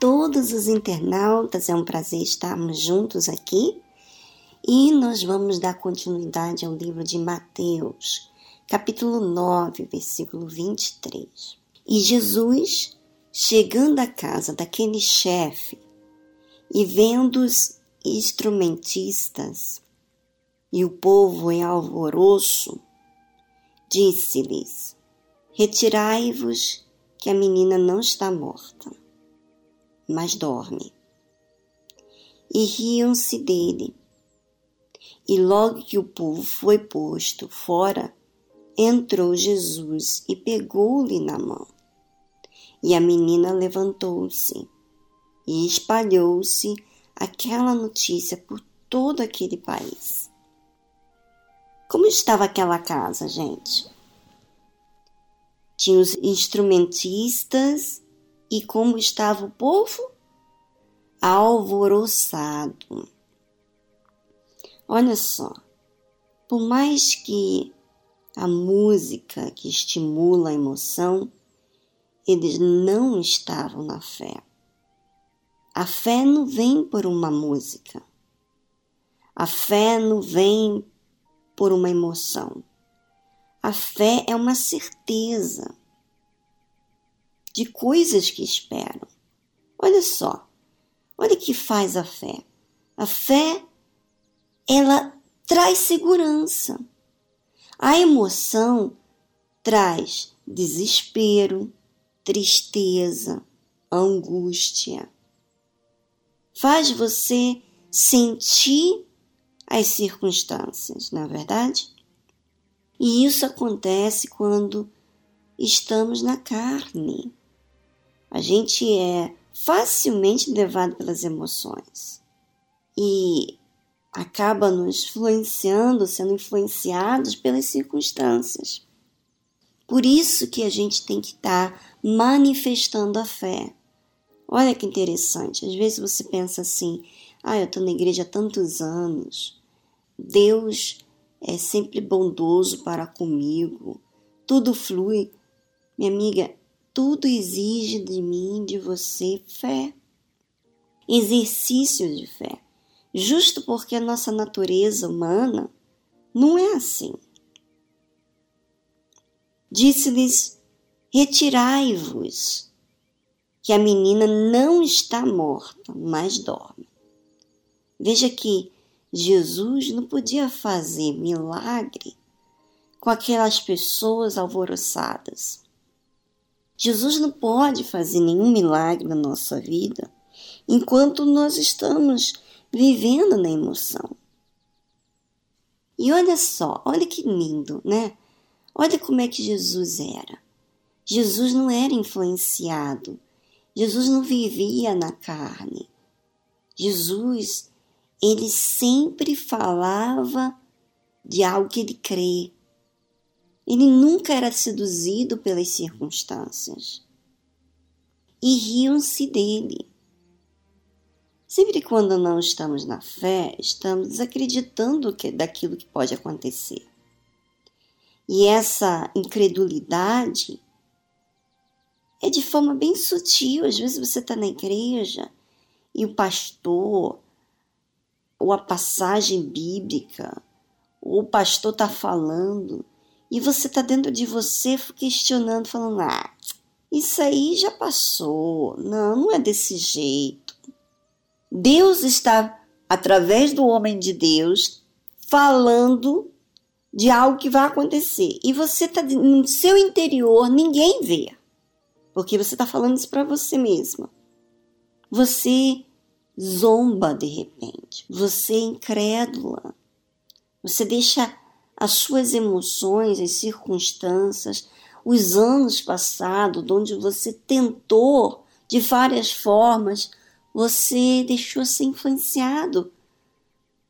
todos os internautas, é um prazer estarmos juntos aqui e nós vamos dar continuidade ao livro de Mateus, capítulo 9, versículo 23. E Jesus, chegando à casa daquele chefe e vendo os instrumentistas e o povo em alvoroço, disse-lhes: Retirai-vos, que a menina não está morta mas dorme. E riam-se dele. E logo que o povo foi posto fora, entrou Jesus e pegou-lhe na mão. E a menina levantou-se e espalhou-se aquela notícia por todo aquele país. Como estava aquela casa, gente? Tinha os instrumentistas e como estava o povo? Alvoroçado. Olha só, por mais que a música que estimula a emoção, eles não estavam na fé. A fé não vem por uma música. A fé não vem por uma emoção. A fé é uma certeza de coisas que esperam. Olha só, olha que faz a fé. A fé, ela traz segurança. A emoção traz desespero, tristeza, angústia. Faz você sentir as circunstâncias, não é verdade? E isso acontece quando estamos na carne a gente é facilmente levado pelas emoções e acaba nos influenciando, sendo influenciados pelas circunstâncias. Por isso que a gente tem que estar tá manifestando a fé. Olha que interessante, às vezes você pensa assim: ah, eu estou na igreja há tantos anos, Deus é sempre bondoso para comigo, tudo flui. Minha amiga, tudo exige de mim, de você, fé. Exercício de fé. Justo porque a nossa natureza humana não é assim. Disse-lhes: Retirai-vos, que a menina não está morta, mas dorme. Veja que Jesus não podia fazer milagre com aquelas pessoas alvoroçadas. Jesus não pode fazer nenhum milagre na nossa vida enquanto nós estamos vivendo na emoção. E olha só, olha que lindo, né? Olha como é que Jesus era. Jesus não era influenciado. Jesus não vivia na carne. Jesus, ele sempre falava de algo que ele crê, ele nunca era seduzido pelas circunstâncias. E riam-se dele. Sempre quando não estamos na fé, estamos desacreditando que, daquilo que pode acontecer. E essa incredulidade é de forma bem sutil. Às vezes você está na igreja e o pastor, ou a passagem bíblica, ou o pastor está falando e você está dentro de você questionando, falando: ah, isso aí já passou, não, não é desse jeito. Deus está, através do homem de Deus, falando de algo que vai acontecer. E você está no seu interior, ninguém vê, porque você está falando isso para você mesma. Você zomba de repente, você é incrédula, você deixa as suas emoções, as circunstâncias, os anos passados, onde você tentou de várias formas, você deixou ser influenciado,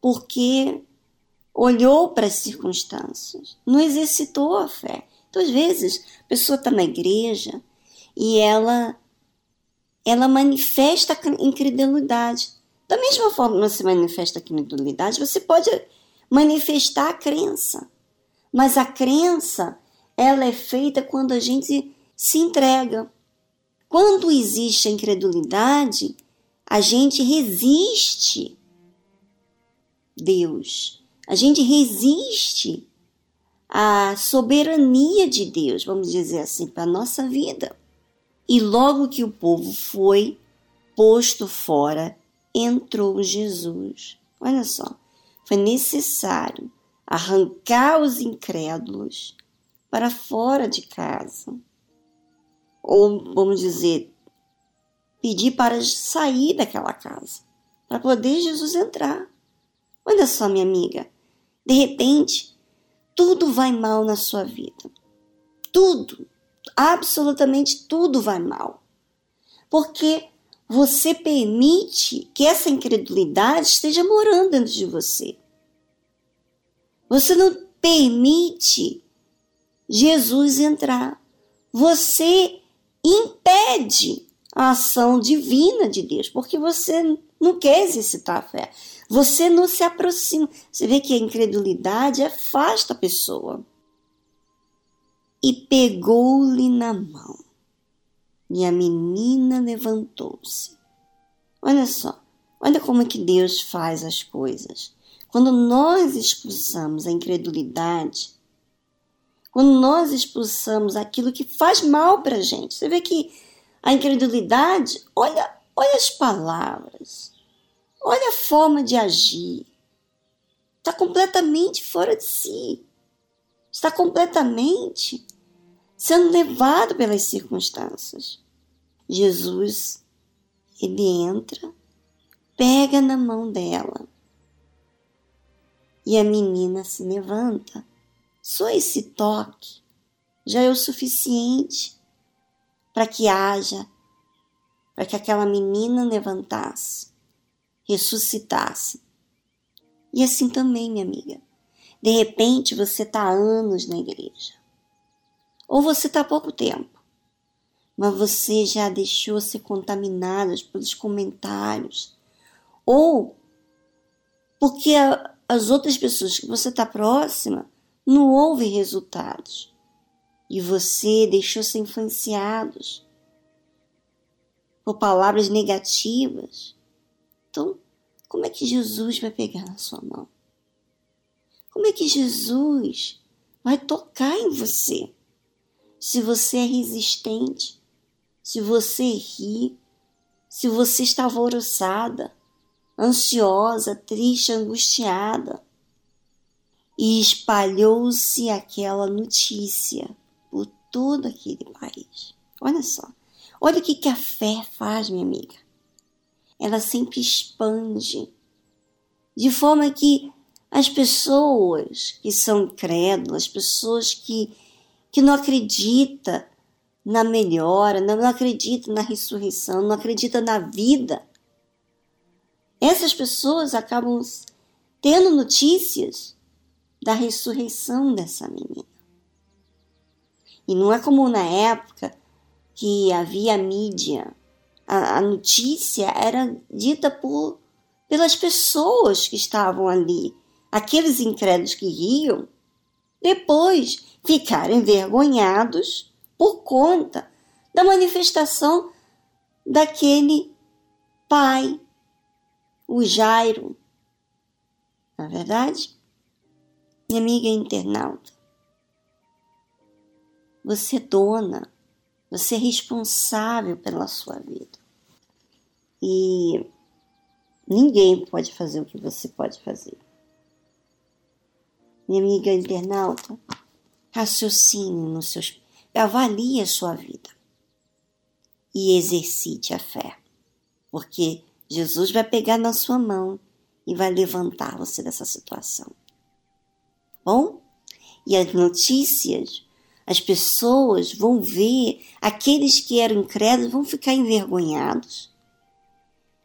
porque olhou para as circunstâncias, não exercitou a fé. Então, às vezes, a pessoa está na igreja e ela ela manifesta incredulidade. Da mesma forma que você manifesta incredulidade, você pode manifestar a crença. Mas a crença, ela é feita quando a gente se entrega. quando existe a incredulidade, a gente resiste Deus. A gente resiste à soberania de Deus, vamos dizer assim, para a nossa vida. E logo que o povo foi posto fora, entrou Jesus. Olha só, foi necessário arrancar os incrédulos para fora de casa. Ou, vamos dizer, pedir para sair daquela casa, para poder Jesus entrar. Olha só, minha amiga, de repente, tudo vai mal na sua vida. Tudo, absolutamente tudo vai mal. Porque você permite que essa incredulidade esteja morando dentro de você. Você não permite Jesus entrar. Você impede a ação divina de Deus, porque você não quer exercitar a fé. Você não se aproxima. Você vê que a incredulidade afasta a pessoa. E pegou-lhe na mão. E a menina levantou-se. Olha só, olha como é que Deus faz as coisas. Quando nós expulsamos a incredulidade, quando nós expulsamos aquilo que faz mal para a gente, você vê que a incredulidade, olha, olha as palavras, olha a forma de agir, está completamente fora de si, está completamente sendo levado pelas circunstâncias. Jesus, ele entra, pega na mão dela e a menina se levanta. Só esse toque já é o suficiente para que haja, para que aquela menina levantasse, ressuscitasse. E assim também, minha amiga. De repente você está anos na igreja, ou você está há pouco tempo, mas você já deixou ser contaminada pelos comentários, ou porque as outras pessoas que você está próxima não houve resultados e você deixou ser influenciados por palavras negativas. Então, como é que Jesus vai pegar na sua mão? Como é que Jesus vai tocar em você? Se você é resistente, se você ri, se você está alvoroçada, ansiosa, triste, angustiada. E espalhou-se aquela notícia por todo aquele país. Olha só. Olha o que, que a fé faz, minha amiga. Ela sempre expande. De forma que as pessoas que são crédulas, pessoas que, que não acreditam na melhora, não acreditam na ressurreição, não acreditam na vida, essas pessoas acabam tendo notícias da ressurreição dessa menina. E não é como na época que havia mídia. A, a notícia era dita por, pelas pessoas que estavam ali. Aqueles incrédulos que riam, depois ficaram envergonhados por conta da manifestação daquele pai o Jairo. Na é verdade, minha amiga internauta, você é dona, você é responsável pela sua vida. E ninguém pode fazer o que você pode fazer. Minha amiga internauta, raciocine nos seus. avalie a sua vida e exercite a fé. Porque Jesus vai pegar na sua mão e vai levantar você dessa situação. Bom? E as notícias, as pessoas vão ver, aqueles que eram incrédulos vão ficar envergonhados.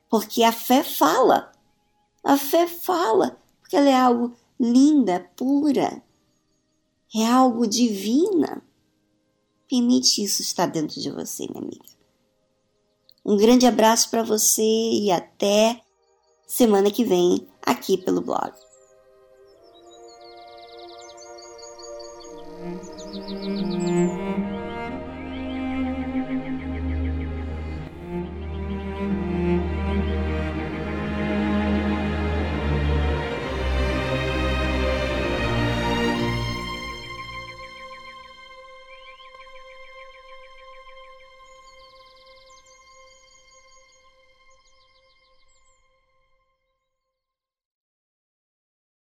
Porque a fé fala. A fé fala, porque ela é algo linda, pura. É algo divina. Permite isso estar dentro de você, minha amiga. Um grande abraço para você e até semana que vem aqui pelo blog. Música